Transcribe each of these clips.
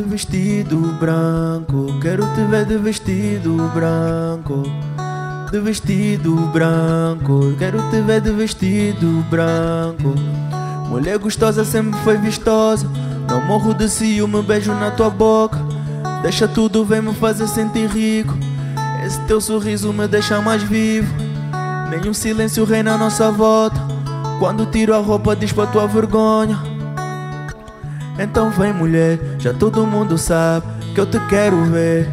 vestido branco, quero te ver de vestido branco. De vestido branco, quero te ver de vestido branco. Mulher gostosa sempre foi vistosa. Não morro de ciúme, beijo na tua boca. Deixa tudo, vem me fazer sentir rico. Esse teu sorriso me deixa mais vivo. Nenhum silêncio reina à nossa volta. Quando tiro a roupa, diz pra tua vergonha. Então vem, mulher, já todo mundo sabe que eu te quero ver.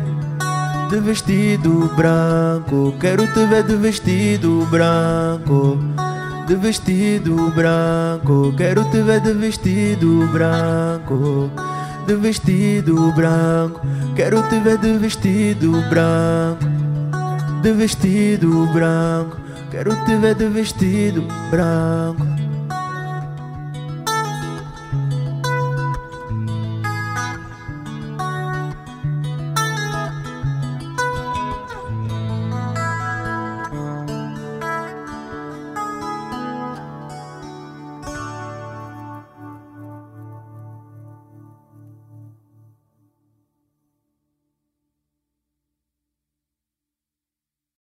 De vestido branco, quero te ver de vestido branco. De vestido branco, quero te ver de vestido branco. De vestido branco, quero te ver de vestido branco. De vestido branco, quero te ver de vestido branco.